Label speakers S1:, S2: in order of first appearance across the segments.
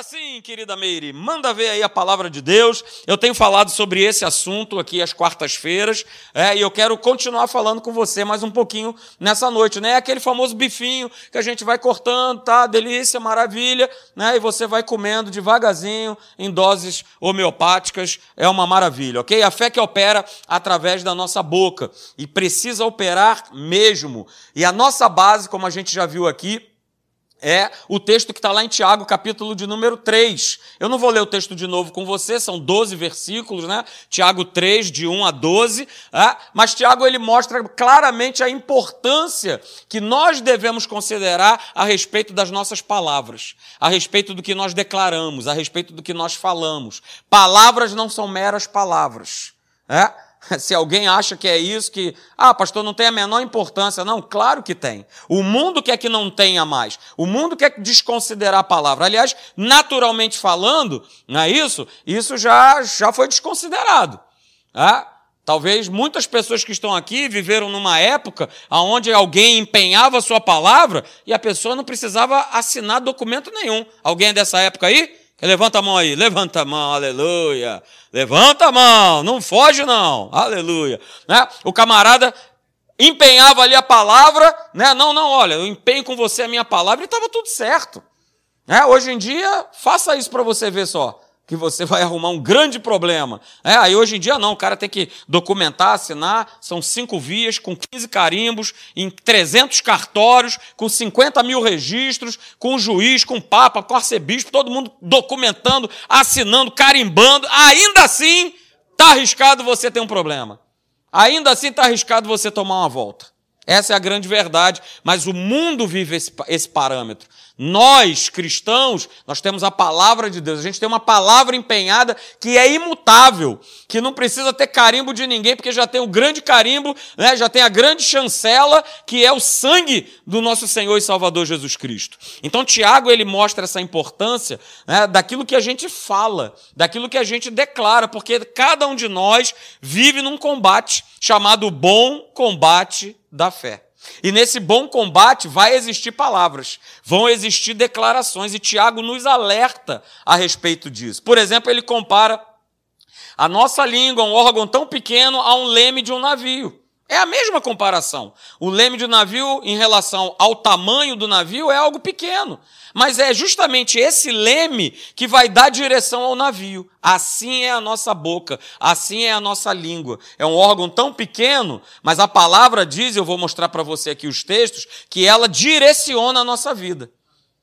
S1: Agora sim, querida Meire, manda ver aí a palavra de Deus. Eu tenho falado sobre esse assunto aqui às quartas-feiras, é, e eu quero continuar falando com você mais um pouquinho nessa noite, né? Aquele famoso bifinho que a gente vai cortando, tá? Delícia, maravilha, né? E você vai comendo devagarzinho, em doses homeopáticas, é uma maravilha, ok? A fé que opera através da nossa boca e precisa operar mesmo. E a nossa base, como a gente já viu aqui, é o texto que está lá em Tiago, capítulo de número 3. Eu não vou ler o texto de novo com você, são 12 versículos, né? Tiago 3, de 1 a 12. É? Mas Tiago ele mostra claramente a importância que nós devemos considerar a respeito das nossas palavras, a respeito do que nós declaramos, a respeito do que nós falamos. Palavras não são meras palavras. É? Se alguém acha que é isso, que, ah, pastor, não tem a menor importância. Não, claro que tem. O mundo quer que não tenha mais. O mundo quer desconsiderar a palavra. Aliás, naturalmente falando, não é isso? Isso já, já foi desconsiderado. Ah, Talvez muitas pessoas que estão aqui viveram numa época onde alguém empenhava a sua palavra e a pessoa não precisava assinar documento nenhum. Alguém é dessa época aí? Levanta a mão aí, levanta a mão, aleluia. Levanta a mão, não foge não, aleluia. Né? O camarada empenhava ali a palavra, né? Não, não, olha, eu empenho com você a minha palavra e estava tudo certo. Né? Hoje em dia, faça isso para você ver só que você vai arrumar um grande problema. É, aí hoje em dia não, o cara tem que documentar, assinar, são cinco vias, com 15 carimbos, em 300 cartórios, com 50 mil registros, com o juiz, com o papa, com o arcebispo, todo mundo documentando, assinando, carimbando. Ainda assim, está arriscado você ter um problema. Ainda assim está arriscado você tomar uma volta. Essa é a grande verdade, mas o mundo vive esse, esse parâmetro. Nós, cristãos, nós temos a palavra de Deus. A gente tem uma palavra empenhada que é imutável, que não precisa ter carimbo de ninguém, porque já tem o grande carimbo, né? já tem a grande chancela, que é o sangue do nosso Senhor e Salvador Jesus Cristo. Então, Tiago, ele mostra essa importância né, daquilo que a gente fala, daquilo que a gente declara, porque cada um de nós vive num combate chamado bom combate da fé. E nesse bom combate vai existir palavras, vão existir declarações, e Tiago nos alerta a respeito disso. Por exemplo, ele compara a nossa língua, um órgão tão pequeno, a um leme de um navio. É a mesma comparação. O leme um navio, em relação ao tamanho do navio, é algo pequeno. Mas é justamente esse leme que vai dar direção ao navio. Assim é a nossa boca, assim é a nossa língua. É um órgão tão pequeno, mas a palavra diz, eu vou mostrar para você aqui os textos, que ela direciona a nossa vida.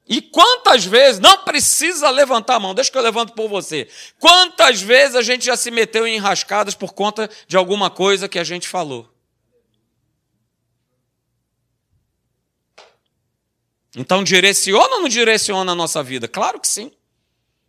S1: E quantas vezes, não precisa levantar a mão, deixa que eu levanto por você. Quantas vezes a gente já se meteu em enrascadas por conta de alguma coisa que a gente falou? Então, direciona ou não direciona a nossa vida? Claro que sim.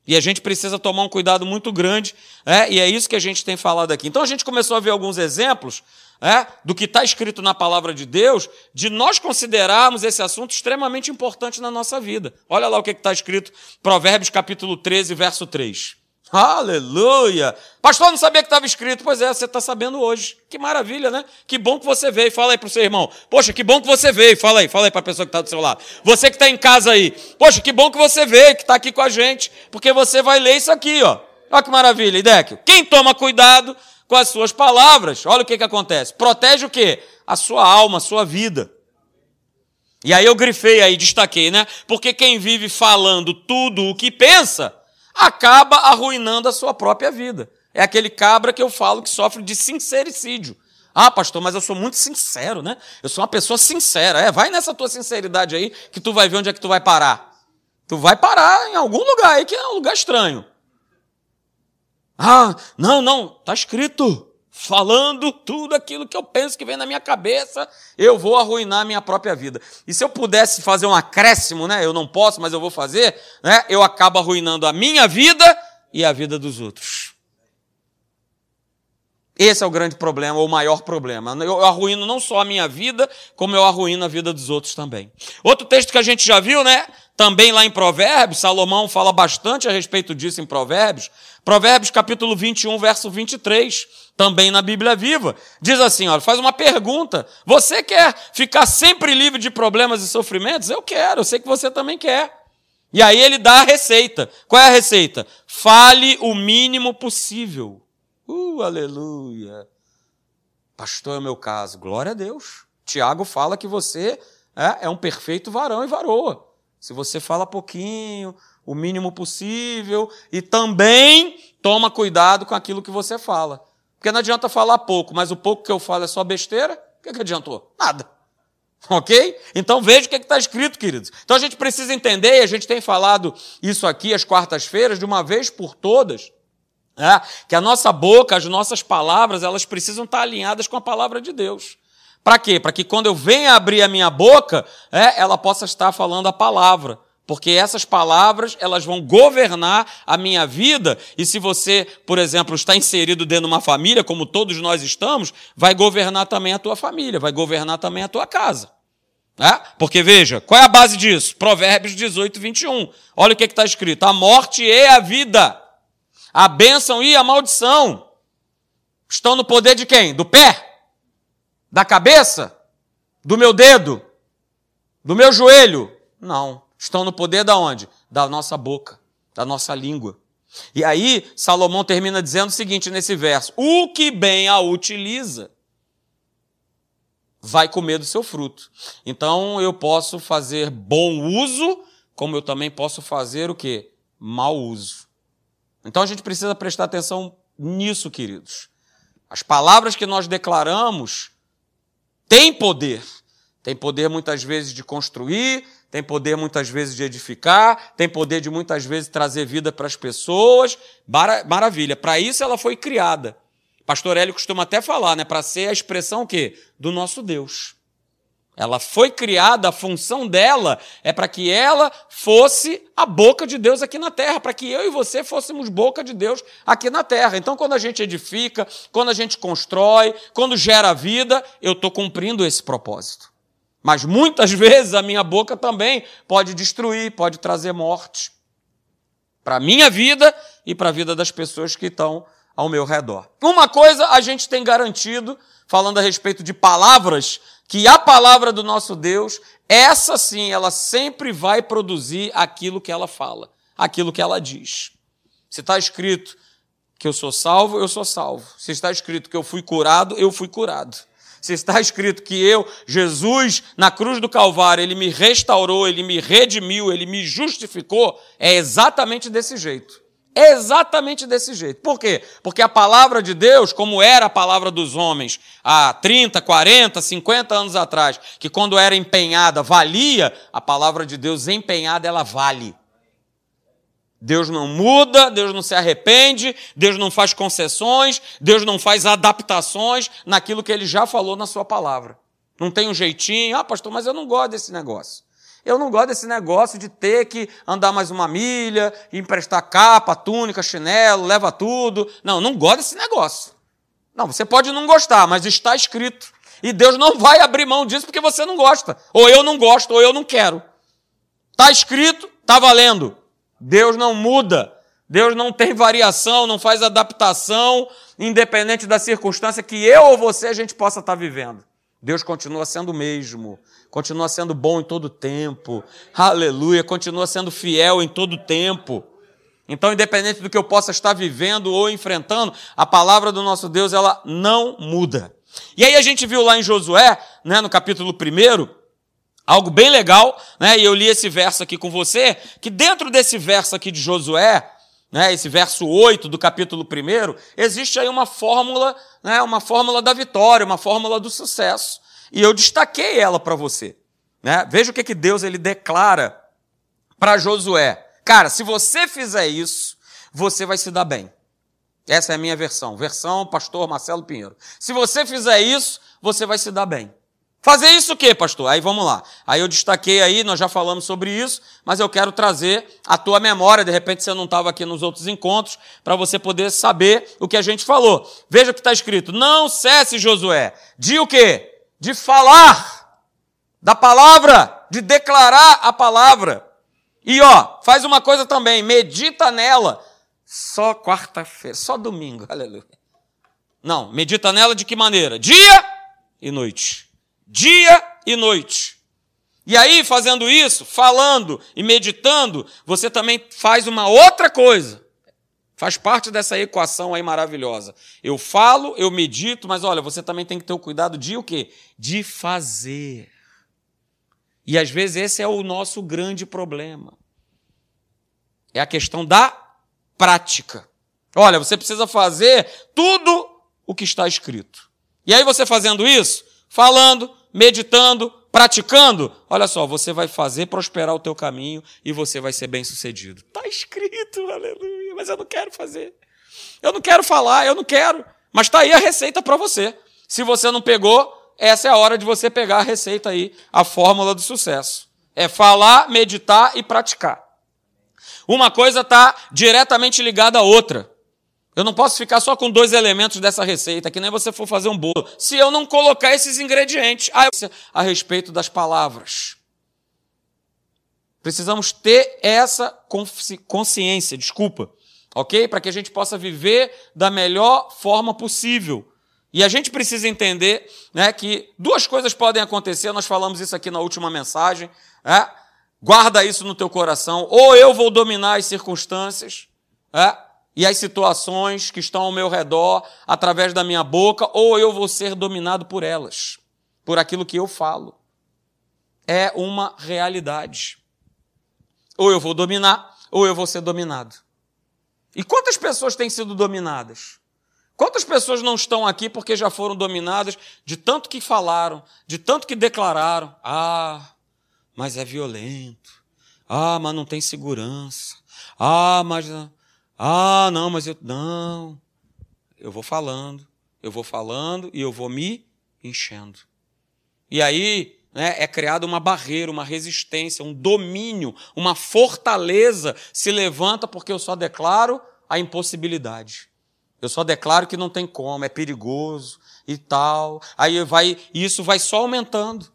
S1: E a gente precisa tomar um cuidado muito grande, é, e é isso que a gente tem falado aqui. Então, a gente começou a ver alguns exemplos é, do que está escrito na palavra de Deus, de nós considerarmos esse assunto extremamente importante na nossa vida. Olha lá o que está escrito, Provérbios capítulo 13, verso 3. Aleluia! Pastor, não sabia que estava escrito. Pois é, você está sabendo hoje. Que maravilha, né? Que bom que você veio. Fala aí para o seu irmão. Poxa, que bom que você veio. Fala aí, fala aí para a pessoa que está do seu lado. Você que está em casa aí. Poxa, que bom que você veio, que está aqui com a gente. Porque você vai ler isso aqui, ó. Olha que maravilha, Idéquio. Quem toma cuidado com as suas palavras, olha o que, que acontece. Protege o quê? A sua alma, a sua vida. E aí eu grifei aí, destaquei, né? Porque quem vive falando tudo o que pensa acaba arruinando a sua própria vida. É aquele cabra que eu falo que sofre de sincericídio. Ah, pastor, mas eu sou muito sincero, né? Eu sou uma pessoa sincera. É, vai nessa tua sinceridade aí que tu vai ver onde é que tu vai parar. Tu vai parar em algum lugar aí que é um lugar estranho. Ah, não, não, tá escrito falando tudo aquilo que eu penso que vem na minha cabeça, eu vou arruinar a minha própria vida. E se eu pudesse fazer um acréscimo, né? Eu não posso, mas eu vou fazer, né? Eu acabo arruinando a minha vida e a vida dos outros. Esse é o grande problema, ou o maior problema. Eu arruino não só a minha vida, como eu arruino a vida dos outros também. Outro texto que a gente já viu, né? Também lá em Provérbios, Salomão fala bastante a respeito disso em Provérbios. Provérbios capítulo 21, verso 23 também na Bíblia Viva. Diz assim: olha, faz uma pergunta. Você quer ficar sempre livre de problemas e sofrimentos? Eu quero, eu sei que você também quer. E aí ele dá a receita. Qual é a receita? Fale o mínimo possível. Uh, aleluia. Pastor, é o meu caso. Glória a Deus. Tiago fala que você é, é um perfeito varão e varoa. Se você fala pouquinho, o mínimo possível, e também toma cuidado com aquilo que você fala. Porque não adianta falar pouco, mas o pouco que eu falo é só besteira, o que, que adiantou? Nada. Ok? Então veja o que é está escrito, queridos. Então a gente precisa entender, e a gente tem falado isso aqui às quartas-feiras, de uma vez por todas, é, que a nossa boca, as nossas palavras, elas precisam estar alinhadas com a palavra de Deus. Para quê? Para que quando eu venha abrir a minha boca, é, ela possa estar falando a palavra. Porque essas palavras, elas vão governar a minha vida, e se você, por exemplo, está inserido dentro de uma família, como todos nós estamos, vai governar também a tua família, vai governar também a tua casa. É? Porque veja, qual é a base disso? Provérbios 18, 21. Olha o que está escrito: a morte e a vida a bênção e a maldição estão no poder de quem? Do pé? Da cabeça? Do meu dedo? Do meu joelho? Não. Estão no poder da onde? Da nossa boca, da nossa língua. E aí, Salomão termina dizendo o seguinte nesse verso: O que bem a utiliza vai comer do seu fruto. Então eu posso fazer bom uso, como eu também posso fazer o que? Mau uso. Então a gente precisa prestar atenção nisso, queridos. As palavras que nós declaramos têm poder. Tem poder muitas vezes de construir, tem poder muitas vezes de edificar, tem poder de muitas vezes trazer vida para as pessoas. Maravilha. Para isso ela foi criada. Pastor Hélio costuma até falar, né? Para ser a expressão o quê? Do nosso Deus. Ela foi criada, a função dela é para que ela fosse a boca de Deus aqui na terra, para que eu e você fôssemos boca de Deus aqui na terra. Então, quando a gente edifica, quando a gente constrói, quando gera vida, eu estou cumprindo esse propósito. Mas muitas vezes a minha boca também pode destruir, pode trazer morte para a minha vida e para a vida das pessoas que estão ao meu redor. Uma coisa a gente tem garantido, falando a respeito de palavras, que a palavra do nosso Deus, essa sim, ela sempre vai produzir aquilo que ela fala, aquilo que ela diz. Se está escrito que eu sou salvo, eu sou salvo. Se está escrito que eu fui curado, eu fui curado. Se está escrito que eu, Jesus, na cruz do Calvário, ele me restaurou, ele me redimiu, ele me justificou, é exatamente desse jeito. É exatamente desse jeito. Por quê? Porque a palavra de Deus, como era a palavra dos homens há 30, 40, 50 anos atrás, que quando era empenhada valia, a palavra de Deus empenhada ela vale. Deus não muda, Deus não se arrepende, Deus não faz concessões, Deus não faz adaptações naquilo que ele já falou na sua palavra. Não tem um jeitinho, ah, pastor, mas eu não gosto desse negócio. Eu não gosto desse negócio de ter que andar mais uma milha, emprestar capa, túnica, chinelo, leva tudo. Não, não gosto desse negócio. Não, você pode não gostar, mas está escrito. E Deus não vai abrir mão disso porque você não gosta. Ou eu não gosto, ou eu não quero. Está escrito, está valendo. Deus não muda. Deus não tem variação, não faz adaptação, independente da circunstância que eu ou você a gente possa estar vivendo. Deus continua sendo o mesmo continua sendo bom em todo tempo. Aleluia, continua sendo fiel em todo tempo. Então, independente do que eu possa estar vivendo ou enfrentando, a palavra do nosso Deus, ela não muda. E aí a gente viu lá em Josué, né, no capítulo 1, algo bem legal, né, e eu li esse verso aqui com você, que dentro desse verso aqui de Josué, né, esse verso 8 do capítulo 1, existe aí uma fórmula, né, uma fórmula da vitória, uma fórmula do sucesso. E eu destaquei ela para você. Né? Veja o que, que Deus ele declara para Josué. Cara, se você fizer isso, você vai se dar bem. Essa é a minha versão. Versão pastor Marcelo Pinheiro. Se você fizer isso, você vai se dar bem. Fazer isso o quê, pastor? Aí vamos lá. Aí eu destaquei aí, nós já falamos sobre isso, mas eu quero trazer a tua memória, de repente você não estava aqui nos outros encontros, para você poder saber o que a gente falou. Veja o que está escrito. Não cesse, Josué, de o quê? de falar da palavra, de declarar a palavra. E ó, faz uma coisa também, medita nela só quarta-feira, só domingo, aleluia. Não, medita nela de que maneira? Dia e noite. Dia e noite. E aí, fazendo isso, falando e meditando, você também faz uma outra coisa. Faz parte dessa equação aí maravilhosa. Eu falo, eu medito, mas olha, você também tem que ter o cuidado de o quê? De fazer. E às vezes esse é o nosso grande problema. É a questão da prática. Olha, você precisa fazer tudo o que está escrito. E aí você fazendo isso, falando, meditando, praticando, olha só, você vai fazer prosperar o teu caminho e você vai ser bem-sucedido. Está escrito, aleluia, mas eu não quero fazer. Eu não quero falar, eu não quero. Mas está aí a receita para você. Se você não pegou, essa é a hora de você pegar a receita aí, a fórmula do sucesso. É falar, meditar e praticar. Uma coisa está diretamente ligada à outra. Eu não posso ficar só com dois elementos dessa receita, que nem você for fazer um bolo, se eu não colocar esses ingredientes a respeito das palavras. Precisamos ter essa consciência, desculpa, ok? Para que a gente possa viver da melhor forma possível. E a gente precisa entender né, que duas coisas podem acontecer, nós falamos isso aqui na última mensagem. Né? Guarda isso no teu coração. Ou eu vou dominar as circunstâncias, né? E as situações que estão ao meu redor através da minha boca, ou eu vou ser dominado por elas, por aquilo que eu falo. É uma realidade. Ou eu vou dominar, ou eu vou ser dominado. E quantas pessoas têm sido dominadas? Quantas pessoas não estão aqui porque já foram dominadas de tanto que falaram, de tanto que declararam? Ah, mas é violento. Ah, mas não tem segurança. Ah, mas ah, não, mas eu. Não. Eu vou falando, eu vou falando e eu vou me enchendo. E aí né, é criada uma barreira, uma resistência, um domínio, uma fortaleza se levanta porque eu só declaro a impossibilidade. Eu só declaro que não tem como, é perigoso e tal. Aí vai, isso vai só aumentando.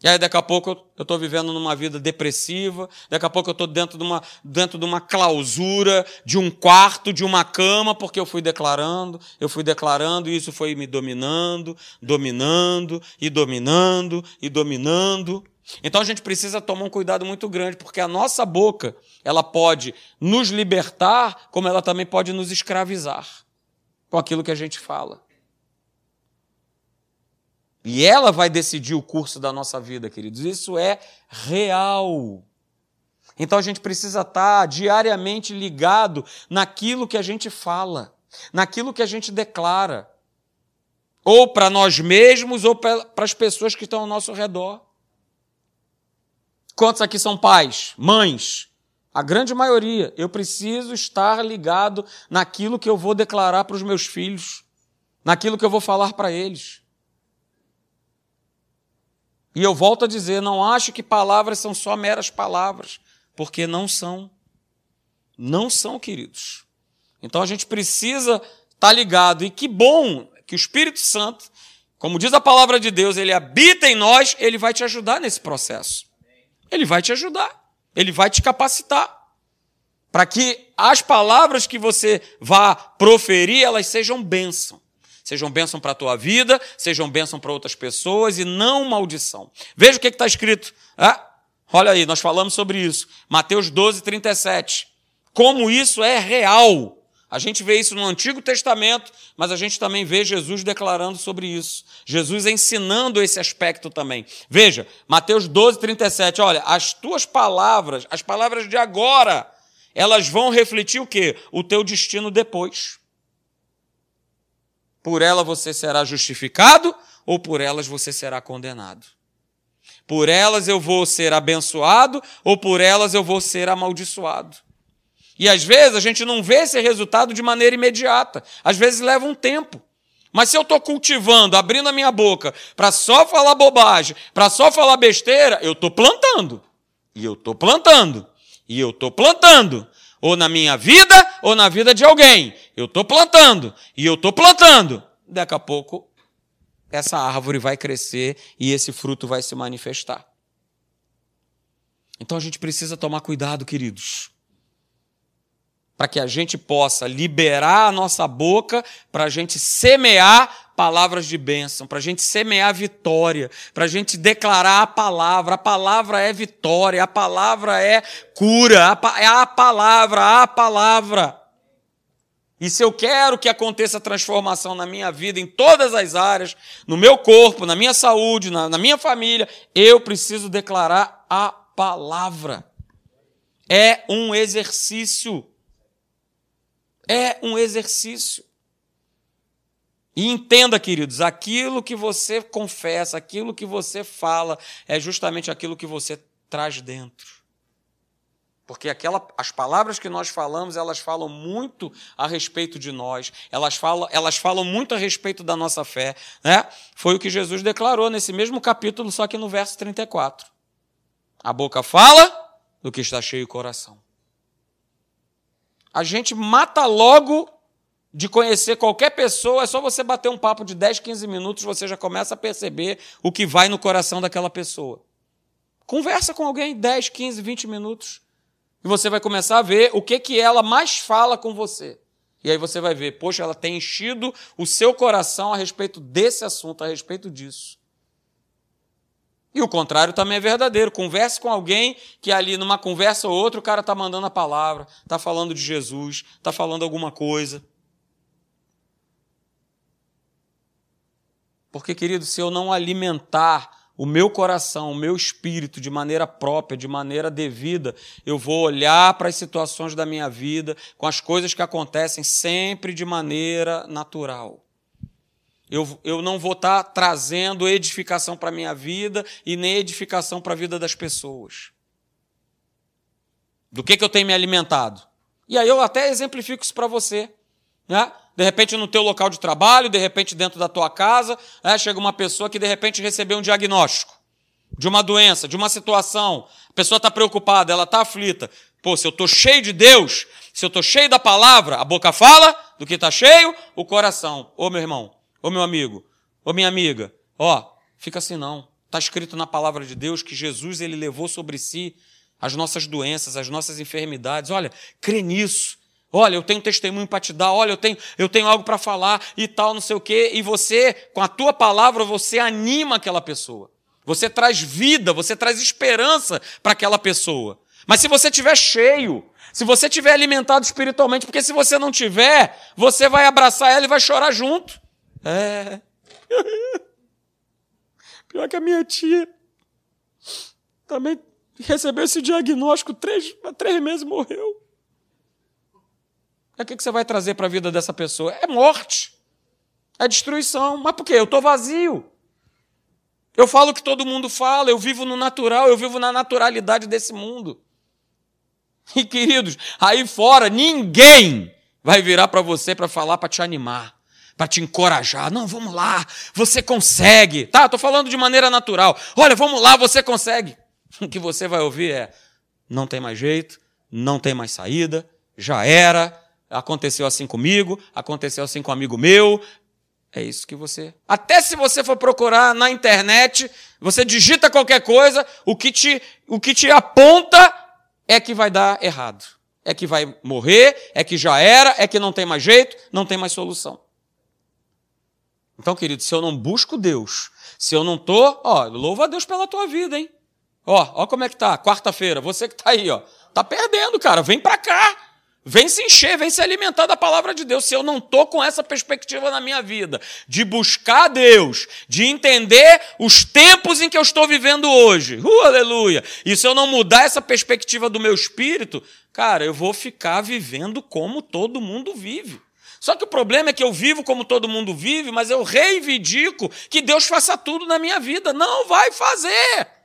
S1: E aí daqui a pouco eu estou vivendo numa vida depressiva, daqui a pouco eu estou dentro, de uma, dentro de uma clausura, de um quarto, de uma cama, porque eu fui declarando, eu fui declarando, e isso foi me dominando, dominando, e dominando, e dominando. Então a gente precisa tomar um cuidado muito grande, porque a nossa boca, ela pode nos libertar, como ela também pode nos escravizar com aquilo que a gente fala. E ela vai decidir o curso da nossa vida, queridos. Isso é real. Então a gente precisa estar diariamente ligado naquilo que a gente fala, naquilo que a gente declara, ou para nós mesmos ou para as pessoas que estão ao nosso redor. Quantos aqui são pais, mães? A grande maioria. Eu preciso estar ligado naquilo que eu vou declarar para os meus filhos, naquilo que eu vou falar para eles. E eu volto a dizer: não acho que palavras são só meras palavras, porque não são. Não são, queridos. Então a gente precisa estar tá ligado. E que bom que o Espírito Santo, como diz a palavra de Deus, ele habita em nós, ele vai te ajudar nesse processo. Ele vai te ajudar. Ele vai te capacitar. Para que as palavras que você vá proferir, elas sejam bênção sejam bênção para a tua vida, sejam bênção para outras pessoas e não maldição. Veja o que está escrito. Ah, olha aí, nós falamos sobre isso. Mateus 12, 37. Como isso é real. A gente vê isso no Antigo Testamento, mas a gente também vê Jesus declarando sobre isso. Jesus ensinando esse aspecto também. Veja, Mateus 12, 37. Olha, as tuas palavras, as palavras de agora, elas vão refletir o quê? O teu destino depois. Por ela você será justificado ou por elas você será condenado. Por elas eu vou ser abençoado ou por elas eu vou ser amaldiçoado. E às vezes a gente não vê esse resultado de maneira imediata. Às vezes leva um tempo. Mas se eu estou cultivando, abrindo a minha boca para só falar bobagem, para só falar besteira, eu estou plantando. E eu estou plantando. E eu estou plantando. Ou na minha vida, ou na vida de alguém. Eu estou plantando, e eu estou plantando. Daqui a pouco, essa árvore vai crescer e esse fruto vai se manifestar. Então a gente precisa tomar cuidado, queridos, para que a gente possa liberar a nossa boca, para a gente semear palavras de bênção, para a gente semear vitória, para a gente declarar a palavra. A palavra é vitória, a palavra é cura, é a palavra, a palavra. E se eu quero que aconteça transformação na minha vida, em todas as áreas, no meu corpo, na minha saúde, na, na minha família, eu preciso declarar a palavra. É um exercício. É um exercício. E entenda, queridos, aquilo que você confessa, aquilo que você fala, é justamente aquilo que você traz dentro. Porque aquela, as palavras que nós falamos, elas falam muito a respeito de nós, elas falam, elas falam muito a respeito da nossa fé. Né? Foi o que Jesus declarou nesse mesmo capítulo, só que no verso 34. A boca fala do que está cheio o coração. A gente mata logo de conhecer qualquer pessoa, é só você bater um papo de 10, 15 minutos, você já começa a perceber o que vai no coração daquela pessoa. Conversa com alguém 10, 15, 20 minutos. E você vai começar a ver o que, que ela mais fala com você. E aí você vai ver, poxa, ela tem enchido o seu coração a respeito desse assunto, a respeito disso. E o contrário também é verdadeiro. Converse com alguém que ali, numa conversa ou outra, o cara está mandando a palavra, está falando de Jesus, está falando alguma coisa. Porque, querido, se eu não alimentar o meu coração, o meu espírito de maneira própria, de maneira devida, eu vou olhar para as situações da minha vida, com as coisas que acontecem sempre de maneira natural. Eu, eu não vou estar tá trazendo edificação para a minha vida e nem edificação para a vida das pessoas. Do que, que eu tenho me alimentado? E aí eu até exemplifico isso para você. Né? De repente no teu local de trabalho, de repente dentro da tua casa, né, chega uma pessoa que de repente recebeu um diagnóstico de uma doença, de uma situação. A pessoa está preocupada, ela está aflita. Pô, se eu estou cheio de Deus, se eu estou cheio da palavra, a boca fala do que está cheio, o coração. Ô meu irmão, ô meu amigo, ô minha amiga, ó, fica assim não. Está escrito na palavra de Deus que Jesus ele levou sobre si as nossas doenças, as nossas enfermidades. Olha, crê nisso. Olha, eu tenho testemunho para te dar, olha, eu tenho, eu tenho algo para falar e tal, não sei o quê. E você, com a tua palavra, você anima aquela pessoa. Você traz vida, você traz esperança para aquela pessoa. Mas se você estiver cheio, se você estiver alimentado espiritualmente, porque se você não tiver, você vai abraçar ela e vai chorar junto. É. Pior que a minha tia também recebeu esse diagnóstico, três, três meses morreu. O que você vai trazer para a vida dessa pessoa? É morte, é destruição. Mas por quê? Eu estou vazio. Eu falo o que todo mundo fala, eu vivo no natural, eu vivo na naturalidade desse mundo. E queridos, aí fora ninguém vai virar para você para falar, para te animar, para te encorajar. Não, vamos lá, você consegue. Tá, estou falando de maneira natural. Olha, vamos lá, você consegue. O que você vai ouvir é: não tem mais jeito, não tem mais saída, já era, Aconteceu assim comigo, aconteceu assim com um amigo meu. É isso que você. Até se você for procurar na internet, você digita qualquer coisa, o que te, o que te aponta é que vai dar errado. É que vai morrer, é que já era, é que não tem mais jeito, não tem mais solução. Então, querido, se eu não busco Deus, se eu não tô, ó, louva a Deus pela tua vida, hein? Ó, ó como é que tá, quarta-feira, você que tá aí, ó, tá perdendo, cara, vem pra cá. Vem se encher, vem se alimentar da palavra de Deus. Se eu não estou com essa perspectiva na minha vida, de buscar Deus, de entender os tempos em que eu estou vivendo hoje, uh, aleluia, e se eu não mudar essa perspectiva do meu espírito, cara, eu vou ficar vivendo como todo mundo vive. Só que o problema é que eu vivo como todo mundo vive, mas eu reivindico que Deus faça tudo na minha vida. Não vai fazer.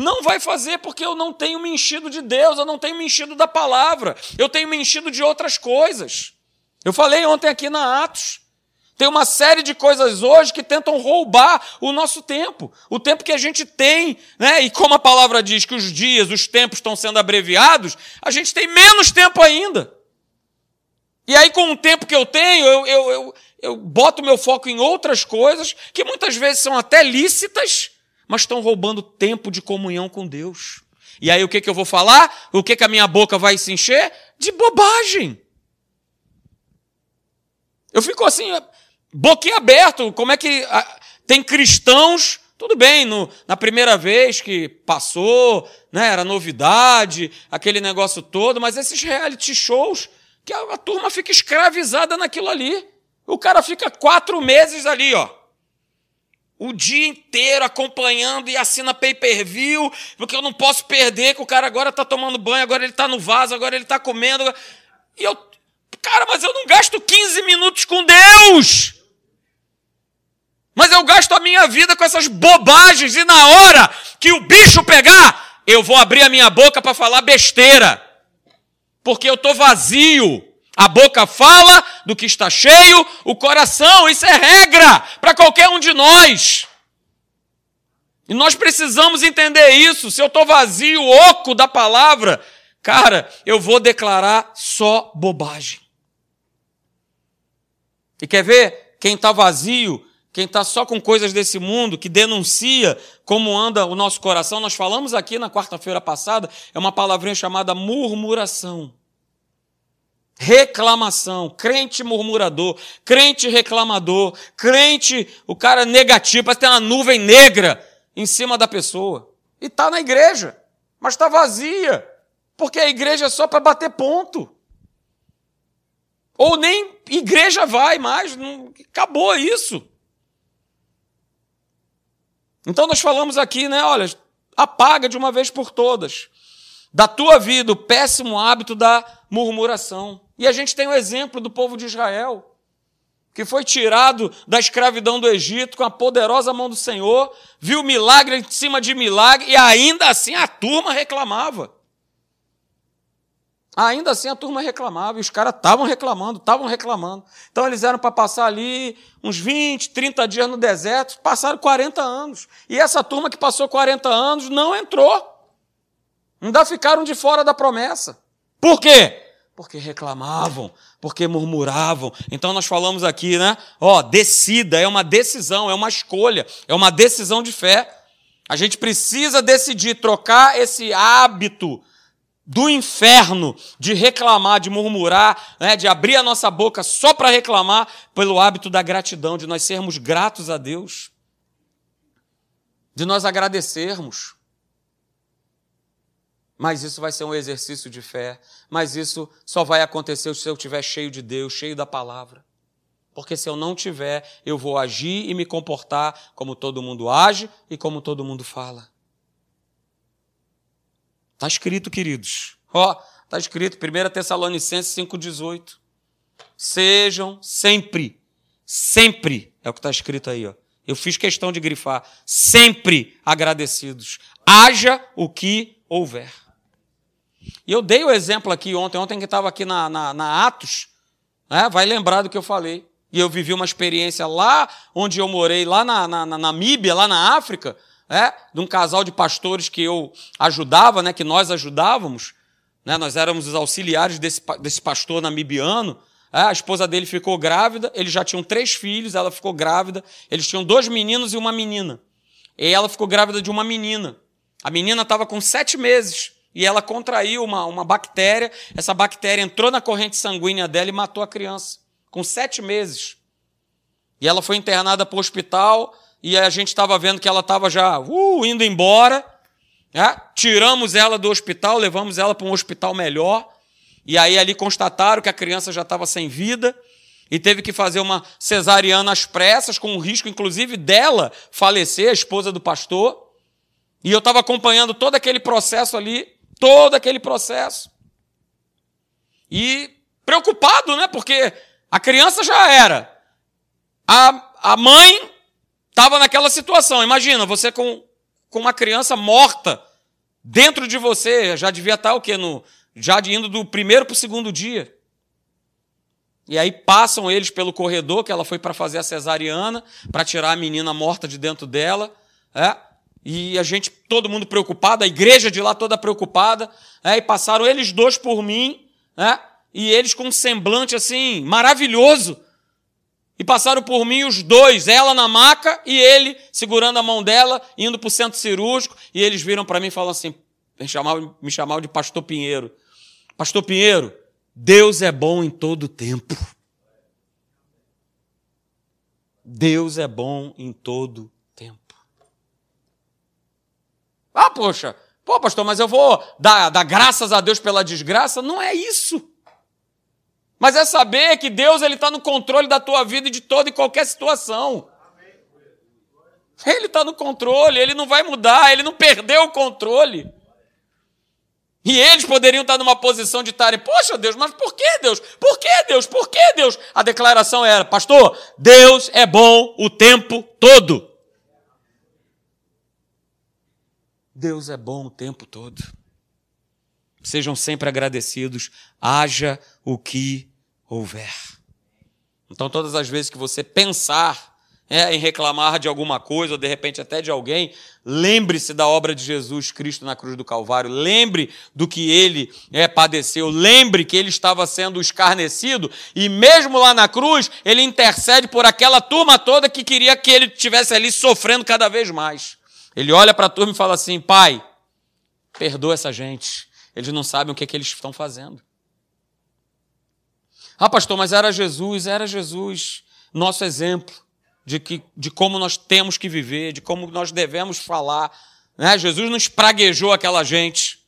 S1: Não vai fazer porque eu não tenho me enchido de Deus, eu não tenho me enchido da palavra, eu tenho me enchido de outras coisas. Eu falei ontem aqui na Atos. Tem uma série de coisas hoje que tentam roubar o nosso tempo, o tempo que a gente tem, né? E como a palavra diz que os dias, os tempos estão sendo abreviados, a gente tem menos tempo ainda. E aí, com o tempo que eu tenho, eu, eu, eu, eu boto meu foco em outras coisas que muitas vezes são até lícitas, mas estão roubando tempo de comunhão com Deus. E aí o que, que eu vou falar? O que, que a minha boca vai se encher? De bobagem. Eu fico assim, boquiaberto. Como é que tem cristãos tudo bem, no, na primeira vez que passou, né, era novidade, aquele negócio todo, mas esses reality shows, que a, a, turma fica escravizada naquilo ali. O cara fica quatro meses ali, ó. O dia inteiro acompanhando e assina pay-per-view, porque eu não posso perder que o cara agora está tomando banho, agora ele está no vaso, agora ele está comendo. E eu, cara, mas eu não gasto 15 minutos com Deus. Mas eu gasto a minha vida com essas bobagens e na hora que o bicho pegar, eu vou abrir a minha boca para falar besteira. Porque eu estou vazio. A boca fala do que está cheio, o coração, isso é regra para qualquer um de nós. E nós precisamos entender isso. Se eu estou vazio, oco da palavra, cara, eu vou declarar só bobagem. E quer ver? Quem está vazio quem está só com coisas desse mundo, que denuncia como anda o nosso coração, nós falamos aqui na quarta-feira passada, é uma palavrinha chamada murmuração. Reclamação, crente murmurador, crente reclamador, crente, o cara negativo, parece ter uma nuvem negra em cima da pessoa. E está na igreja, mas está vazia, porque a igreja é só para bater ponto. Ou nem igreja vai mais, não, acabou isso. Então nós falamos aqui, né? Olha, apaga de uma vez por todas da tua vida o péssimo hábito da murmuração. E a gente tem o exemplo do povo de Israel, que foi tirado da escravidão do Egito com a poderosa mão do Senhor, viu milagre em cima de milagre e ainda assim a turma reclamava. Ainda assim a turma reclamava, e os caras estavam reclamando, estavam reclamando. Então eles eram para passar ali uns 20, 30 dias no deserto, passaram 40 anos. E essa turma que passou 40 anos não entrou. Ainda ficaram de fora da promessa. Por quê? Porque reclamavam, porque murmuravam. Então nós falamos aqui, né? Ó, decida, é uma decisão, é uma escolha, é uma decisão de fé. A gente precisa decidir trocar esse hábito do inferno de reclamar, de murmurar, né, de abrir a nossa boca só para reclamar, pelo hábito da gratidão, de nós sermos gratos a Deus, de nós agradecermos. Mas isso vai ser um exercício de fé, mas isso só vai acontecer se eu estiver cheio de Deus, cheio da palavra. Porque se eu não tiver, eu vou agir e me comportar como todo mundo age e como todo mundo fala. Está escrito, queridos. Ó, está escrito, 1 Tessalonicenses 5,18. Sejam sempre, sempre, é o que está escrito aí, ó. Eu fiz questão de grifar, sempre agradecidos. Haja o que houver. E eu dei o exemplo aqui ontem, ontem que estava aqui na, na, na Atos, né, vai lembrar do que eu falei. E eu vivi uma experiência lá onde eu morei, lá na, na, na Namíbia, lá na África, é, de um casal de pastores que eu ajudava, né, que nós ajudávamos. Né, nós éramos os auxiliares desse, desse pastor namibiano. É, a esposa dele ficou grávida, eles já tinham três filhos, ela ficou grávida. Eles tinham dois meninos e uma menina. E ela ficou grávida de uma menina. A menina estava com sete meses e ela contraiu uma, uma bactéria. Essa bactéria entrou na corrente sanguínea dela e matou a criança, com sete meses. E ela foi internada para o hospital e a gente estava vendo que ela estava já uh, indo embora. Né? Tiramos ela do hospital, levamos ela para um hospital melhor. E aí ali constataram que a criança já estava sem vida e teve que fazer uma cesariana às pressas, com o risco, inclusive, dela falecer, a esposa do pastor. E eu estava acompanhando todo aquele processo ali, todo aquele processo. E preocupado, né? Porque a criança já era. A, a mãe estava naquela situação. Imagina, você com, com uma criança morta dentro de você, já devia estar o quê? No, já indo do primeiro para o segundo dia. E aí passam eles pelo corredor que ela foi para fazer a cesariana, para tirar a menina morta de dentro dela. É? E a gente, todo mundo preocupado, a igreja de lá toda preocupada. É? E passaram eles dois por mim, é? e eles com um semblante assim, maravilhoso e passaram por mim os dois, ela na maca e ele segurando a mão dela, indo para o centro cirúrgico. E eles viram para mim e falaram assim: me chamavam, me chamavam de Pastor Pinheiro. Pastor Pinheiro, Deus é bom em todo tempo. Deus é bom em todo tempo. Ah, poxa, pô, pastor, mas eu vou dar, dar graças a Deus pela desgraça? Não é isso. Mas é saber que Deus ele está no controle da tua vida e de toda e qualquer situação. Ele está no controle, ele não vai mudar, ele não perdeu o controle. E eles poderiam estar numa posição de estarem, poxa Deus, mas por que Deus? Por que Deus? Por que Deus? A declaração era, pastor, Deus é bom o tempo todo. Deus é bom o tempo todo. Sejam sempre agradecidos, haja o que houver. Então, todas as vezes que você pensar é, em reclamar de alguma coisa, ou de repente até de alguém, lembre-se da obra de Jesus Cristo na cruz do Calvário, lembre do que ele é, padeceu, lembre que ele estava sendo escarnecido, e mesmo lá na cruz, ele intercede por aquela turma toda que queria que ele estivesse ali sofrendo cada vez mais. Ele olha para a turma e fala assim: Pai, perdoa essa gente, eles não sabem o que, é que eles estão fazendo. Ah, pastor, mas era Jesus, era Jesus, nosso exemplo de, que, de como nós temos que viver, de como nós devemos falar. Né? Jesus não espraguejou aquela gente.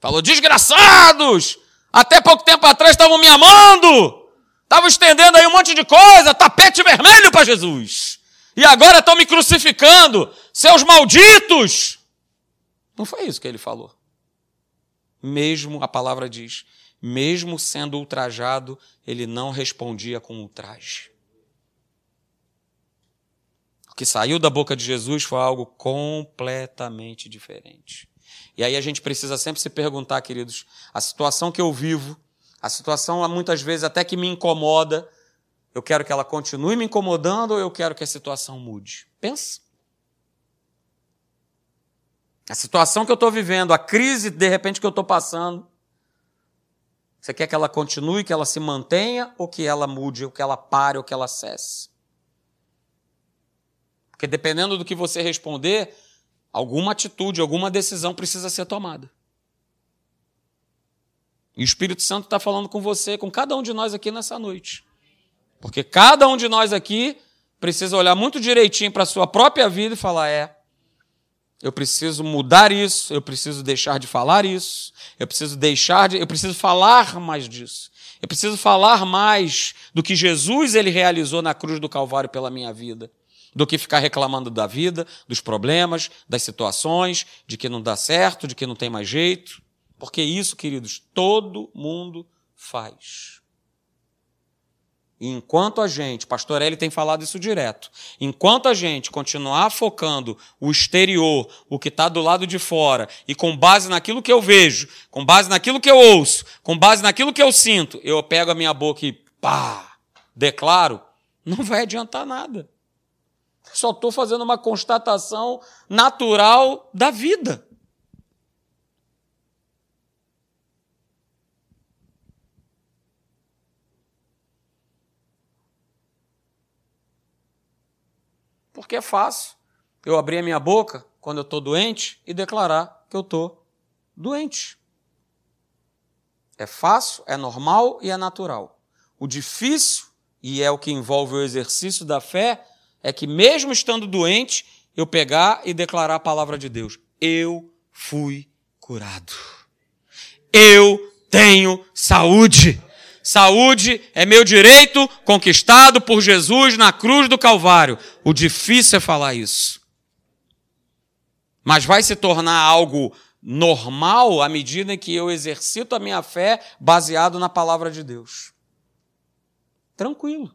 S1: Falou, desgraçados! Até pouco tempo atrás estavam me amando! Estavam estendendo aí um monte de coisa, tapete vermelho para Jesus. E agora estão me crucificando, seus malditos! Não foi isso que ele falou. Mesmo, a palavra diz, mesmo sendo ultrajado, ele não respondia com ultraje que saiu da boca de Jesus foi algo completamente diferente. E aí a gente precisa sempre se perguntar, queridos, a situação que eu vivo, a situação muitas vezes até que me incomoda, eu quero que ela continue me incomodando ou eu quero que a situação mude? Pensa. A situação que eu estou vivendo, a crise de repente que eu estou passando, você quer que ela continue, que ela se mantenha, ou que ela mude, ou que ela pare, ou que ela cesse? Porque dependendo do que você responder, alguma atitude, alguma decisão precisa ser tomada. E o Espírito Santo está falando com você, com cada um de nós aqui nessa noite. Porque cada um de nós aqui precisa olhar muito direitinho para a sua própria vida e falar: é, eu preciso mudar isso, eu preciso deixar de falar isso, eu preciso deixar de, eu preciso falar mais disso. Eu preciso falar mais do que Jesus ele realizou na cruz do Calvário pela minha vida do que ficar reclamando da vida, dos problemas, das situações, de que não dá certo, de que não tem mais jeito. Porque isso, queridos, todo mundo faz. E enquanto a gente, pastor Eli tem falado isso direto, enquanto a gente continuar focando o exterior, o que está do lado de fora, e com base naquilo que eu vejo, com base naquilo que eu ouço, com base naquilo que eu sinto, eu pego a minha boca e pá, declaro, não vai adiantar nada. Só estou fazendo uma constatação natural da vida. Porque é fácil eu abrir a minha boca quando eu estou doente e declarar que eu estou doente. É fácil, é normal e é natural. O difícil, e é o que envolve o exercício da fé, é que, mesmo estando doente, eu pegar e declarar a palavra de Deus. Eu fui curado. Eu tenho saúde. Saúde é meu direito conquistado por Jesus na cruz do Calvário. O difícil é falar isso. Mas vai se tornar algo normal à medida que eu exercito a minha fé baseado na palavra de Deus. Tranquilo.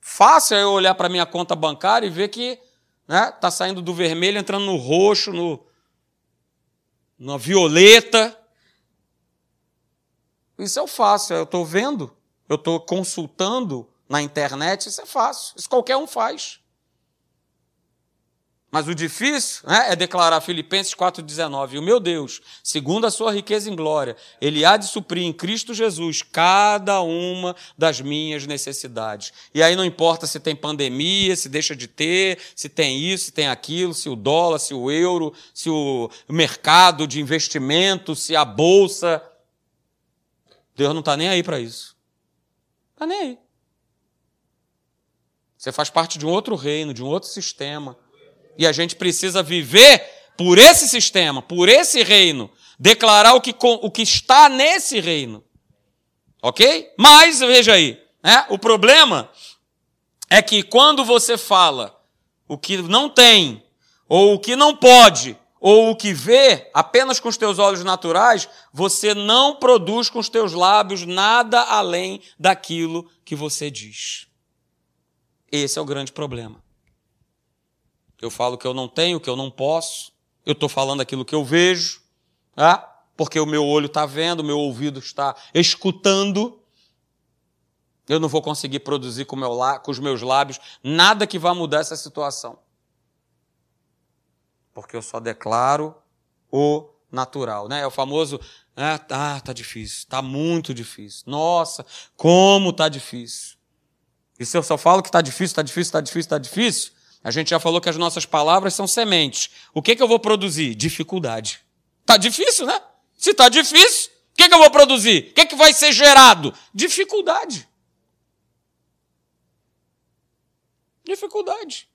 S1: Fácil é eu olhar para minha conta bancária e ver que né, tá saindo do vermelho, entrando no roxo, no, na violeta. Isso é fácil, eu estou vendo, eu estou consultando na internet, isso é fácil, isso qualquer um faz. Mas o difícil né, é declarar Filipenses 4,19: O meu Deus, segundo a sua riqueza em glória, Ele há de suprir em Cristo Jesus cada uma das minhas necessidades. E aí não importa se tem pandemia, se deixa de ter, se tem isso, se tem aquilo, se o dólar, se o euro, se o mercado de investimento, se a bolsa. Deus não está nem aí para isso. Está nem aí. Você faz parte de um outro reino, de um outro sistema. E a gente precisa viver por esse sistema, por esse reino, declarar o que, o que está nesse reino. Ok? Mas, veja aí, né? o problema é que quando você fala o que não tem, ou o que não pode, ou o que vê apenas com os teus olhos naturais, você não produz com os teus lábios nada além daquilo que você diz. Esse é o grande problema. Eu falo que eu não tenho, que eu não posso, eu estou falando aquilo que eu vejo, ah, porque o meu olho está vendo, o meu ouvido está escutando. Eu não vou conseguir produzir com, meu, com os meus lábios nada que vá mudar essa situação porque eu só declaro o natural, né? É o famoso, ah, tá, tá difícil, tá muito difícil. Nossa, como tá difícil. E se eu só falo que tá difícil, tá difícil, tá difícil, tá difícil, a gente já falou que as nossas palavras são sementes. O que que eu vou produzir? Dificuldade. Tá difícil, né? Se tá difícil, o que que eu vou produzir? O que que vai ser gerado? Dificuldade. Dificuldade.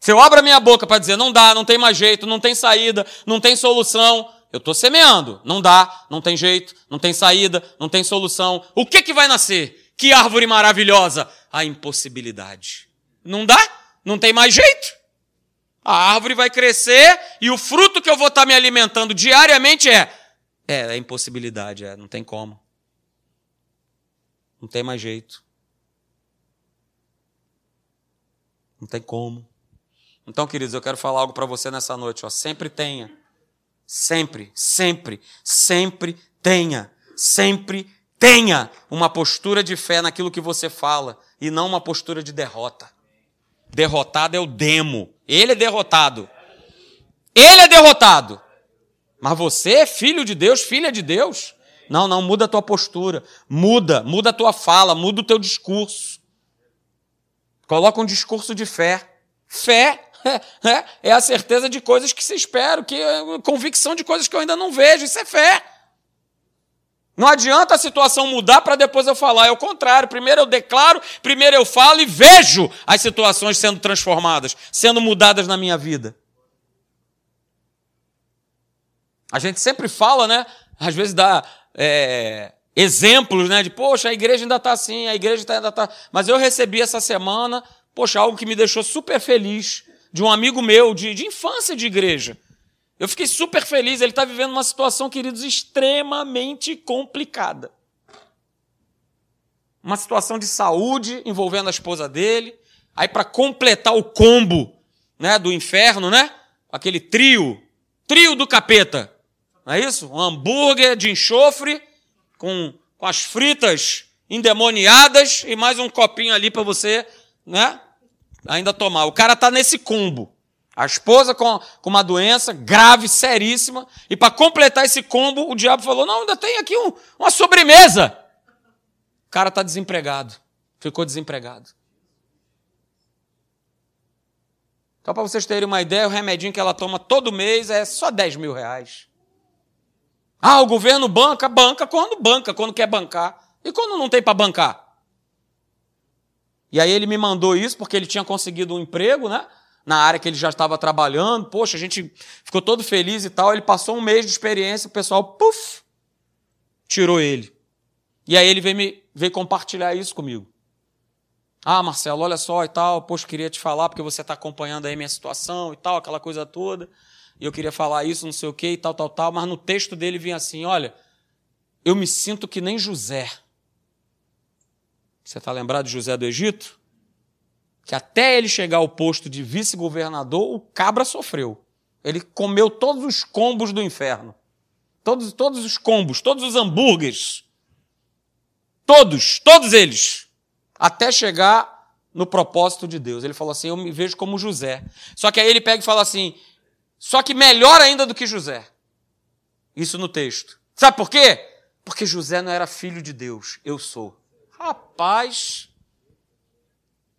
S1: Se eu abro a minha boca para dizer não dá, não tem mais jeito, não tem saída, não tem solução, eu estou semeando. Não dá, não tem jeito, não tem saída, não tem solução. O que, que vai nascer? Que árvore maravilhosa! A impossibilidade. Não dá? Não tem mais jeito? A árvore vai crescer e o fruto que eu vou estar tá me alimentando diariamente é. É, é impossibilidade, é, não tem como. Não tem mais jeito. Não tem como. Então, queridos, eu quero falar algo para você nessa noite. Ó. Sempre tenha. Sempre, sempre, sempre tenha. Sempre tenha uma postura de fé naquilo que você fala e não uma postura de derrota. Derrotado é o demo. Ele é derrotado. Ele é derrotado. Mas você é filho de Deus, filha de Deus. Não, não, muda a tua postura. Muda, muda a tua fala, muda o teu discurso. Coloca um discurso de fé. Fé é a certeza de coisas que se esperam, que é convicção de coisas que eu ainda não vejo. Isso é fé. Não adianta a situação mudar para depois eu falar. É o contrário. Primeiro eu declaro, primeiro eu falo e vejo as situações sendo transformadas, sendo mudadas na minha vida. A gente sempre fala, né? Às vezes dá é, exemplos, né? De, poxa, a igreja ainda está assim, a igreja ainda está. Mas eu recebi essa semana, poxa, algo que me deixou super feliz de um amigo meu de, de infância de igreja. Eu fiquei super feliz. Ele está vivendo uma situação, queridos, extremamente complicada. Uma situação de saúde envolvendo a esposa dele. Aí, para completar o combo né, do inferno, né? Aquele trio, trio do capeta. Não é isso? Um hambúrguer de enxofre com, com as fritas endemoniadas e mais um copinho ali para você, né? Ainda tomar. O cara está nesse combo. A esposa com, com uma doença grave, seríssima, e para completar esse combo, o diabo falou: Não, ainda tem aqui um, uma sobremesa. O cara está desempregado, ficou desempregado. Então, para vocês terem uma ideia, o remedinho que ela toma todo mês é só 10 mil reais. Ah, o governo banca, banca quando banca, quando quer bancar. E quando não tem para bancar? E aí ele me mandou isso porque ele tinha conseguido um emprego, né? Na área que ele já estava trabalhando. Poxa, a gente ficou todo feliz e tal. Ele passou um mês de experiência, o pessoal, puf, tirou ele. E aí ele veio, me, veio compartilhar isso comigo. Ah, Marcelo, olha só e tal, poxa, queria te falar porque você está acompanhando aí minha situação e tal, aquela coisa toda. E eu queria falar isso, não sei o que e tal, tal, tal. Mas no texto dele vinha assim: olha, eu me sinto que nem José. Você está lembrado de José do Egito? Que até ele chegar ao posto de vice-governador, o cabra sofreu. Ele comeu todos os combos do inferno. Todos, todos os combos, todos os hambúrgueres. Todos, todos eles. Até chegar no propósito de Deus. Ele falou assim: Eu me vejo como José. Só que aí ele pega e fala assim: Só que melhor ainda do que José. Isso no texto. Sabe por quê? Porque José não era filho de Deus. Eu sou. Rapaz,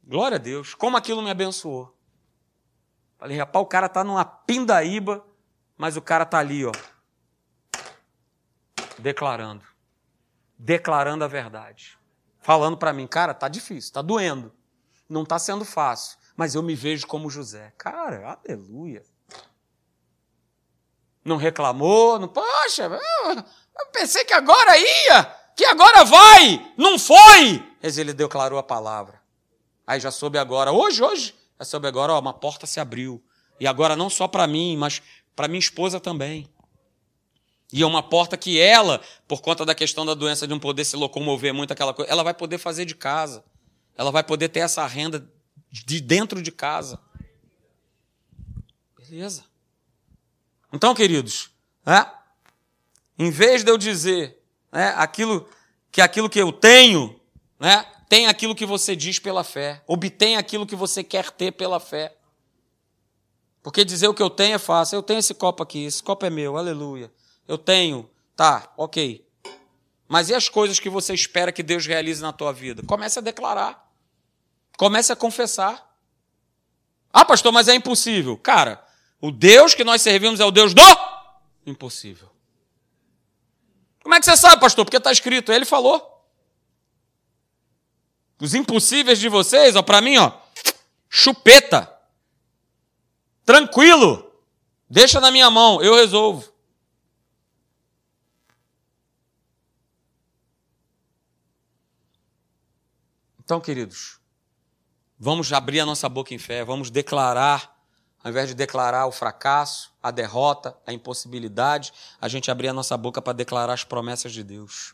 S1: glória a Deus, como aquilo me abençoou. Falei, rapaz, o cara tá numa pindaíba, mas o cara tá ali, ó, declarando. Declarando a verdade. falando para mim, cara, tá difícil, tá doendo, não tá sendo fácil, mas eu me vejo como José. Cara, aleluia. Não reclamou, não, poxa, eu pensei que agora ia, que agora vai, não foi. Mas ele declarou a palavra. Aí já soube agora, hoje, hoje, já soube agora, ó, uma porta se abriu. E agora não só para mim, mas para minha esposa também. E é uma porta que ela, por conta da questão da doença de não poder se locomover muito, aquela coisa, ela vai poder fazer de casa. Ela vai poder ter essa renda de dentro de casa. Beleza. Então, queridos, é, em vez de eu dizer né, aquilo que aquilo que eu tenho, né, tem aquilo que você diz pela fé, obtém aquilo que você quer ter pela fé. Porque dizer o que eu tenho é fácil. Eu tenho esse copo aqui, esse copo é meu, aleluia. Eu tenho, tá, ok. Mas e as coisas que você espera que Deus realize na tua vida? Comece a declarar. Comece a confessar. Ah, pastor, mas é impossível. Cara, o Deus que nós servimos é o Deus do impossível. Como é que você sabe, pastor? Porque está escrito, ele falou. Os impossíveis de vocês, ó, para mim, ó, chupeta. Tranquilo. Deixa na minha mão, eu resolvo. Então, queridos, vamos abrir a nossa boca em fé, vamos declarar, ao invés de declarar o fracasso, a derrota, a impossibilidade, a gente abrir a nossa boca para declarar as promessas de Deus.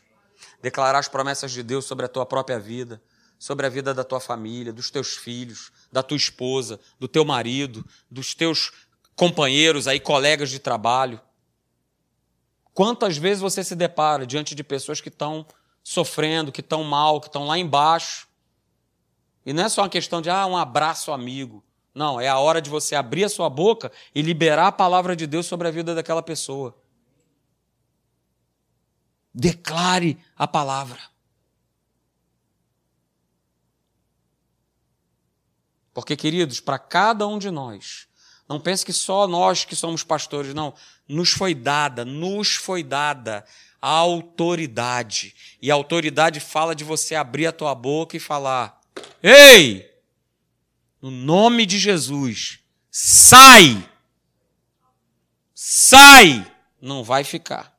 S1: Declarar as promessas de Deus sobre a tua própria vida, sobre a vida da tua família, dos teus filhos, da tua esposa, do teu marido, dos teus companheiros aí, colegas de trabalho. Quantas vezes você se depara diante de pessoas que estão sofrendo, que estão mal, que estão lá embaixo, e não é só uma questão de ah, um abraço amigo. Não, é a hora de você abrir a sua boca e liberar a palavra de Deus sobre a vida daquela pessoa. Declare a palavra. Porque, queridos, para cada um de nós, não pense que só nós que somos pastores, não. Nos foi dada, nos foi dada a autoridade. E a autoridade fala de você abrir a tua boca e falar: Ei! No nome de Jesus, sai! Sai! Não vai ficar.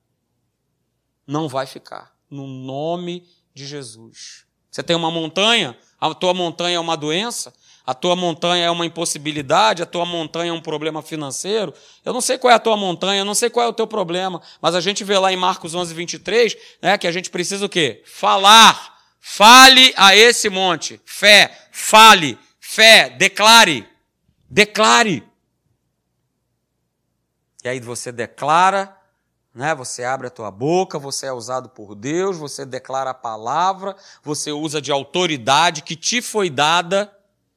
S1: Não vai ficar. No nome de Jesus. Você tem uma montanha, a tua montanha é uma doença, a tua montanha é uma impossibilidade, a tua montanha é um problema financeiro. Eu não sei qual é a tua montanha, eu não sei qual é o teu problema, mas a gente vê lá em Marcos 11, 23, né, que a gente precisa o quê? Falar Fale a esse monte. Fé, fale, fé, declare. Declare. E aí você declara, né? Você abre a tua boca, você é usado por Deus, você declara a palavra, você usa de autoridade que te foi dada.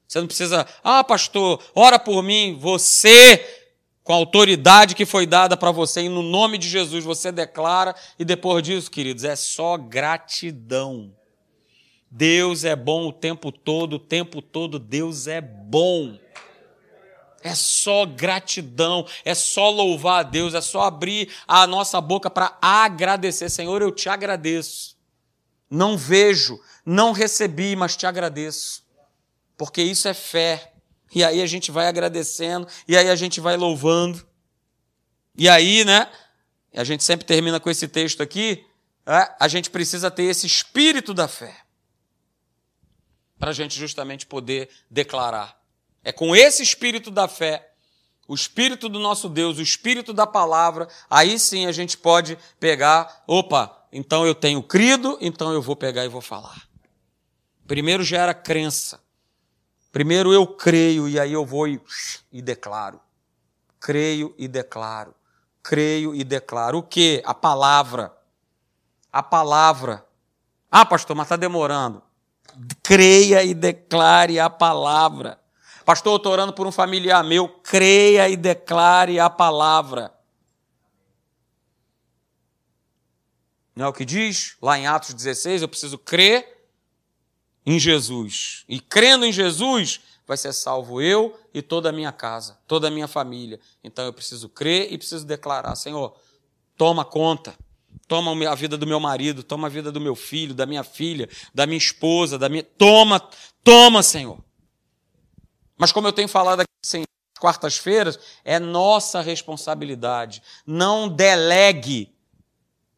S1: Você não precisa, ah, pastor, ora por mim. Você com a autoridade que foi dada para você, e no nome de Jesus você declara, e depois disso, queridos, é só gratidão. Deus é bom o tempo todo, o tempo todo Deus é bom. É só gratidão, é só louvar a Deus, é só abrir a nossa boca para agradecer. Senhor, eu te agradeço. Não vejo, não recebi, mas te agradeço. Porque isso é fé. E aí a gente vai agradecendo, e aí a gente vai louvando. E aí, né? A gente sempre termina com esse texto aqui. É, a gente precisa ter esse espírito da fé para a gente justamente poder declarar. É com esse espírito da fé, o espírito do nosso Deus, o espírito da palavra, aí sim a gente pode pegar, opa, então eu tenho crido, então eu vou pegar e vou falar. Primeiro gera crença. Primeiro eu creio e aí eu vou e, e declaro. Creio e declaro. Creio e declaro. O que? A palavra. A palavra. Ah, pastor, mas está demorando creia e declare a palavra. Pastor, eu estou orando por um familiar meu, creia e declare a palavra. Não é o que diz lá em Atos 16? Eu preciso crer em Jesus. E crendo em Jesus, vai ser salvo eu e toda a minha casa, toda a minha família. Então eu preciso crer e preciso declarar: Senhor, toma conta, Toma a vida do meu marido, toma a vida do meu filho, da minha filha, da minha esposa, da minha. Toma, toma, Senhor. Mas como eu tenho falado aqui, Senhor, quartas-feiras, é nossa responsabilidade. Não delegue,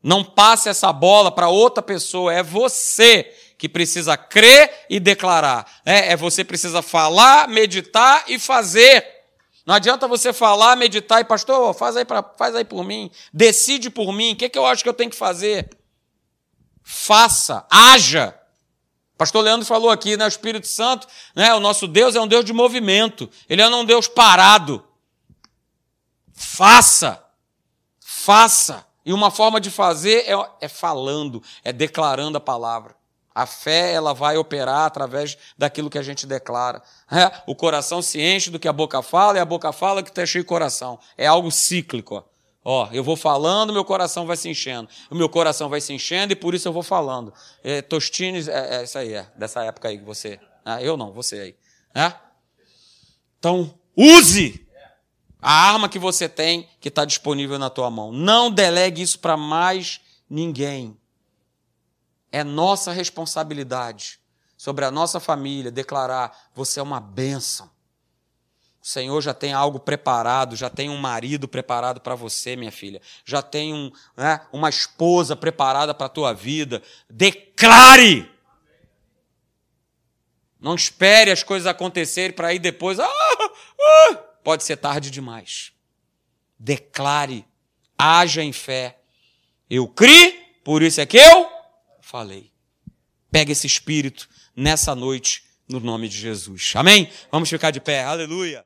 S1: não passe essa bola para outra pessoa, é você que precisa crer e declarar. É, é você precisa falar, meditar e fazer. Não adianta você falar, meditar e, pastor, faz aí, pra, faz aí por mim, decide por mim, o que, que eu acho que eu tenho que fazer? Faça, haja. Pastor Leandro falou aqui, né? O Espírito Santo, né? O nosso Deus é um Deus de movimento. Ele é um Deus parado. Faça. Faça. E uma forma de fazer é, é falando, é declarando a palavra. A fé, ela vai operar através daquilo que a gente declara. É, o coração se enche do que a boca fala e a boca fala que está cheio o coração. É algo cíclico. Ó. Eu vou falando, meu coração vai se enchendo. O meu coração vai se enchendo e por isso eu vou falando. É, Tostines, é, é, isso aí, é, dessa época aí que você. Ah, eu não, você aí. É? Então, use a arma que você tem que está disponível na tua mão. Não delegue isso para mais ninguém. É nossa responsabilidade sobre a nossa família declarar: você é uma bênção. O Senhor já tem algo preparado, já tem um marido preparado para você, minha filha. Já tem um, né, uma esposa preparada para a tua vida. Declare! Não espere as coisas acontecerem para aí depois. Ah, ah, pode ser tarde demais. Declare, haja em fé. Eu criei, por isso é que eu falei. Pega esse espírito nessa noite, no nome de Jesus. Amém? Vamos ficar de pé. Aleluia.